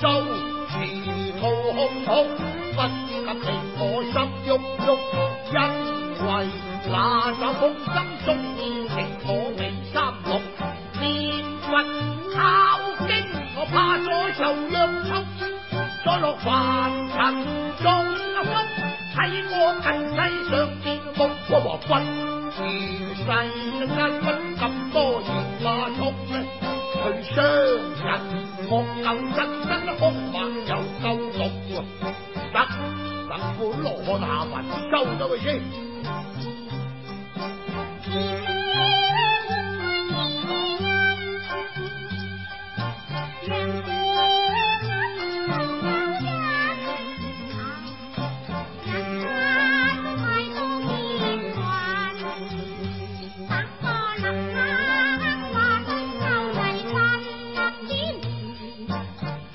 周迟吐空空，不知情我心郁郁，因为那首风心中情我未三痛，念佛敲惊，我怕左受虐冲，再落凡尘中个空，睇我尘世上面目和君前世间分咁多，越话冲，去伤双人莫斗真。回去。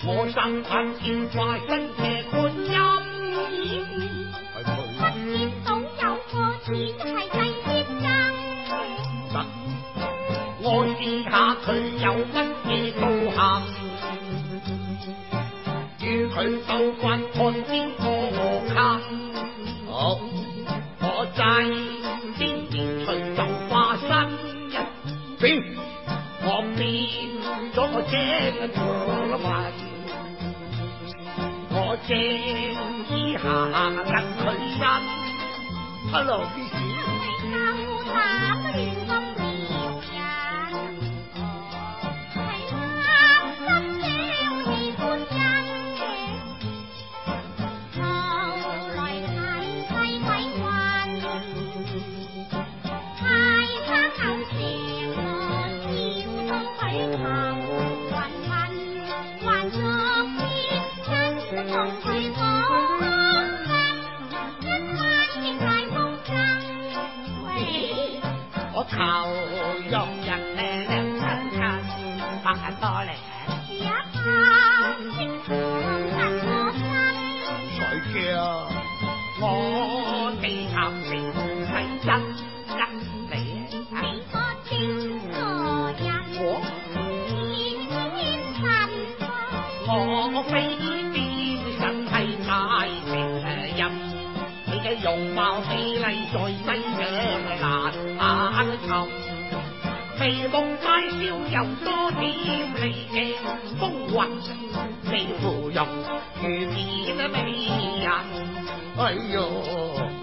我上岸要快身。随手刮破边个好，我制边边随就化身，变我变咗我正个迷，我正以下任佢因。美甲美趾真真你。你不惊我，人。我飞雕身系太平人，你既容貌美丽在世上难寻。眉目带笑又多娇，你。劲风韵你。妇人，如比美人，哎呦。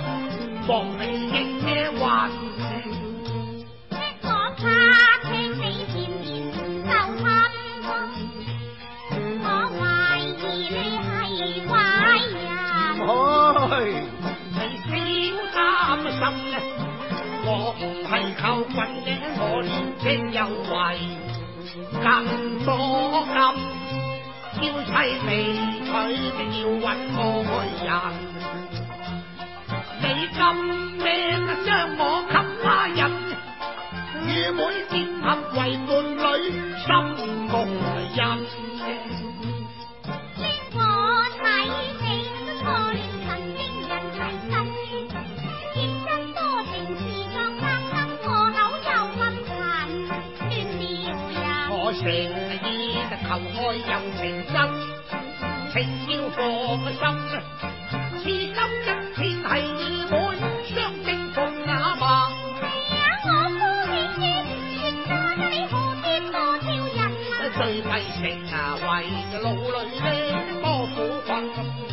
望你应咩話？我怕你面就心我疑你人。唔好，你小我唔嘅，我年驚有为，咁多金，要妻未娶，要揾人。甘命将我给他人，与妹结合为伴侣，心共我睇你经人多情事，我又恨人。我求爱又情真。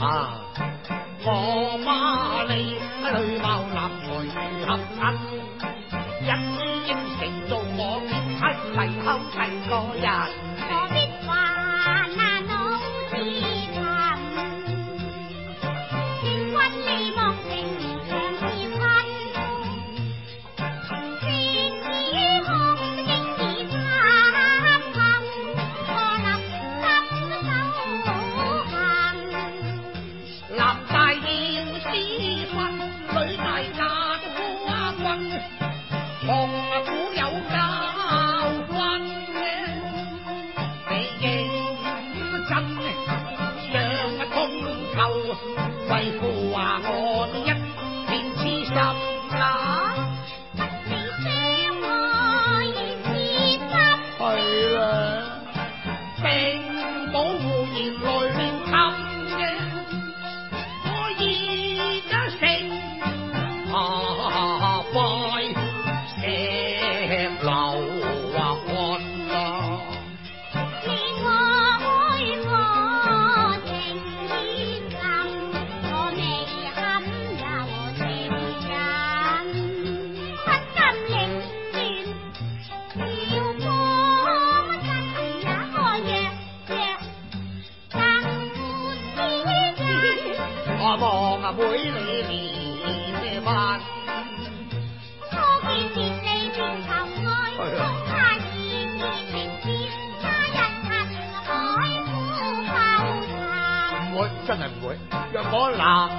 啊，我妈，你系女貌男才合衬。会你怜不？初见见你见情爱，不怕热情变，他人怕海，不怕浮会真系唔会，若我冷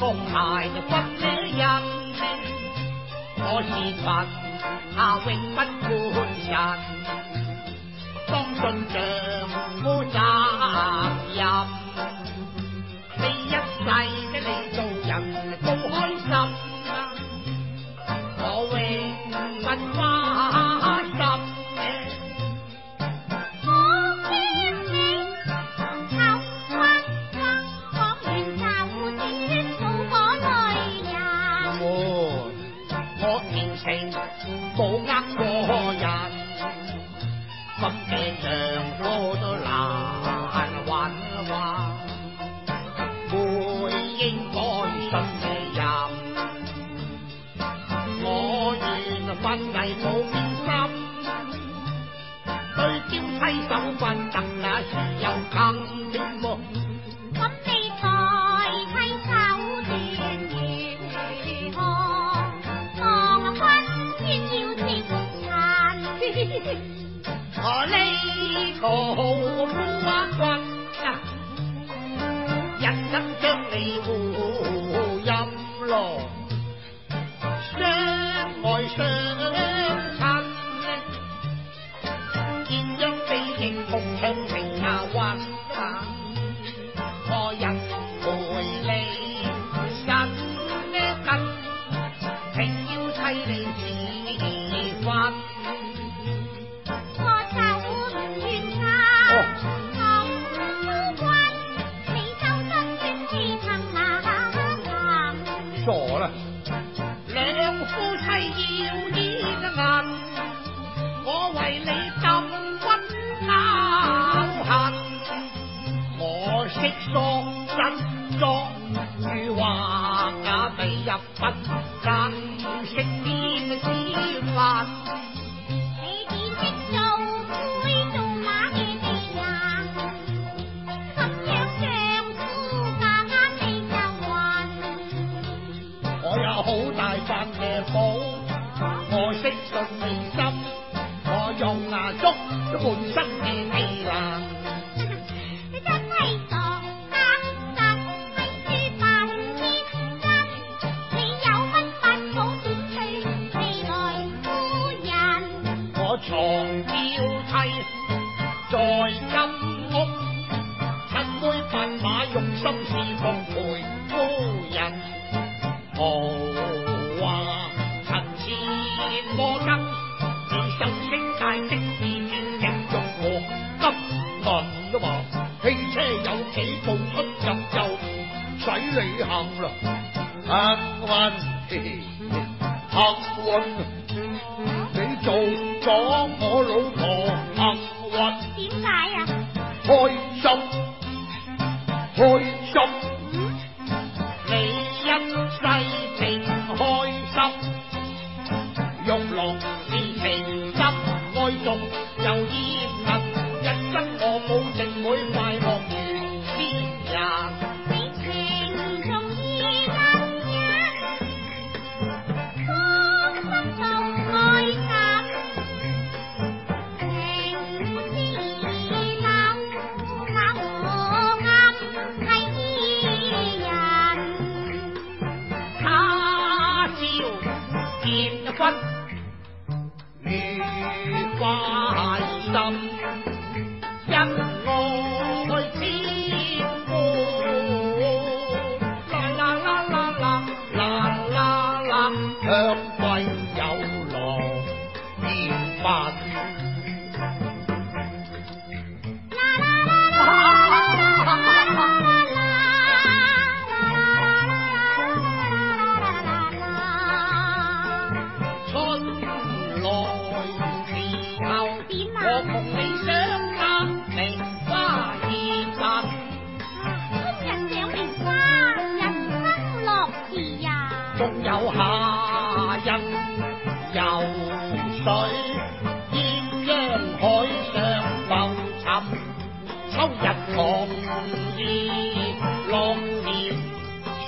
风太温，你人，我是神啊，永不换人，当尽着我责任。扛的我来。美入骨，人面嘅千幻。藏娇妻在金屋，七杯骏马用心侍奉陪夫人。豪华陈千个跟，你受清介的是你作我。金文啊嘛，汽车有几部出入就唔使你行啦，幸运幸运。我老婆。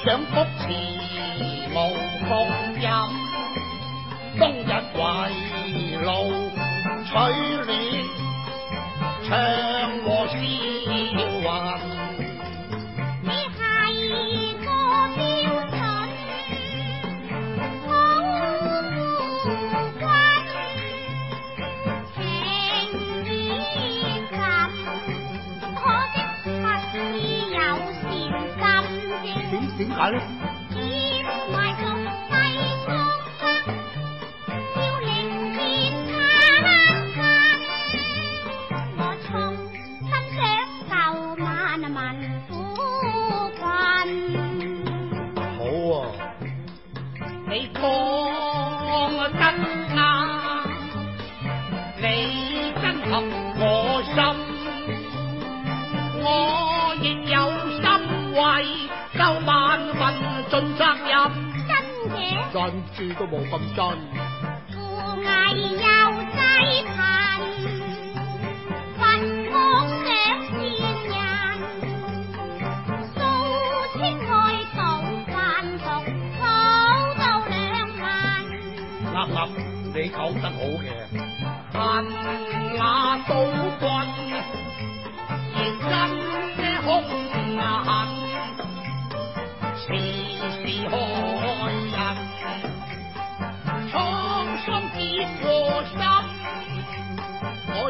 想福池无共音。冬日围炉取暖。好了。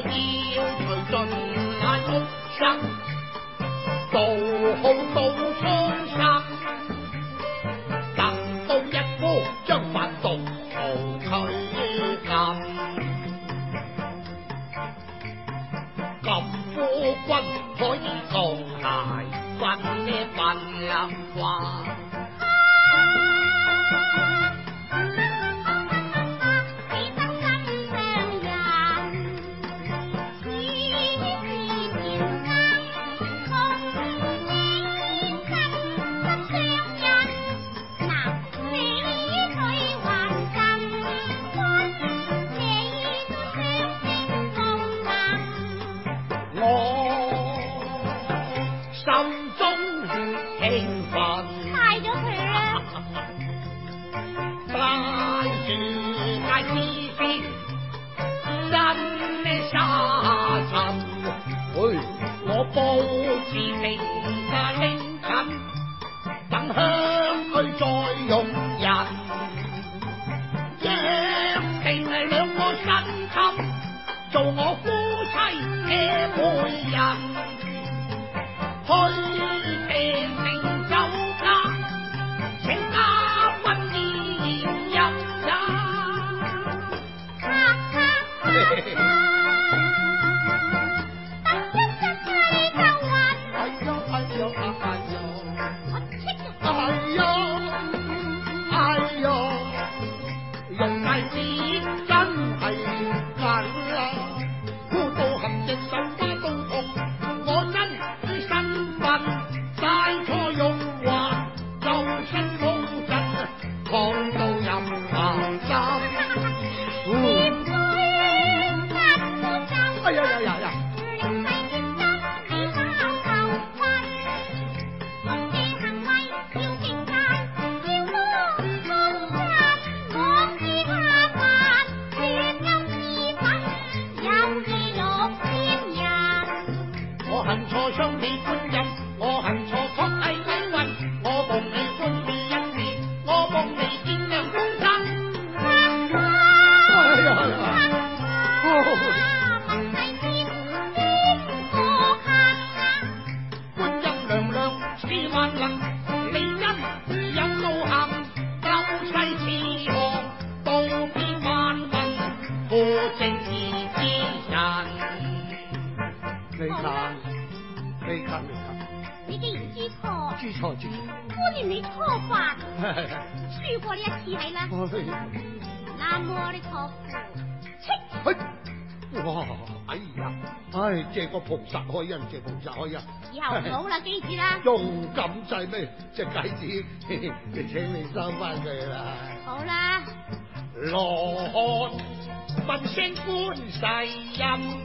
我要培盡眼屋塞，做好到粗塞，達到一夫將法度無拘禁。咁夫君可以做大君呢份話。正义之真相。没卡，没卡，没你嘅然知错？知错，知错。我连你拖饭，输过你一次系啦。哪里？哪里错？切！哇，哎呀，哎，借个菩萨开恩，借菩萨开恩。以后唔好啦，机智啦。用咁制咩？只鸡子，请你收翻佢啦。好啦。罗汉。问声官世音。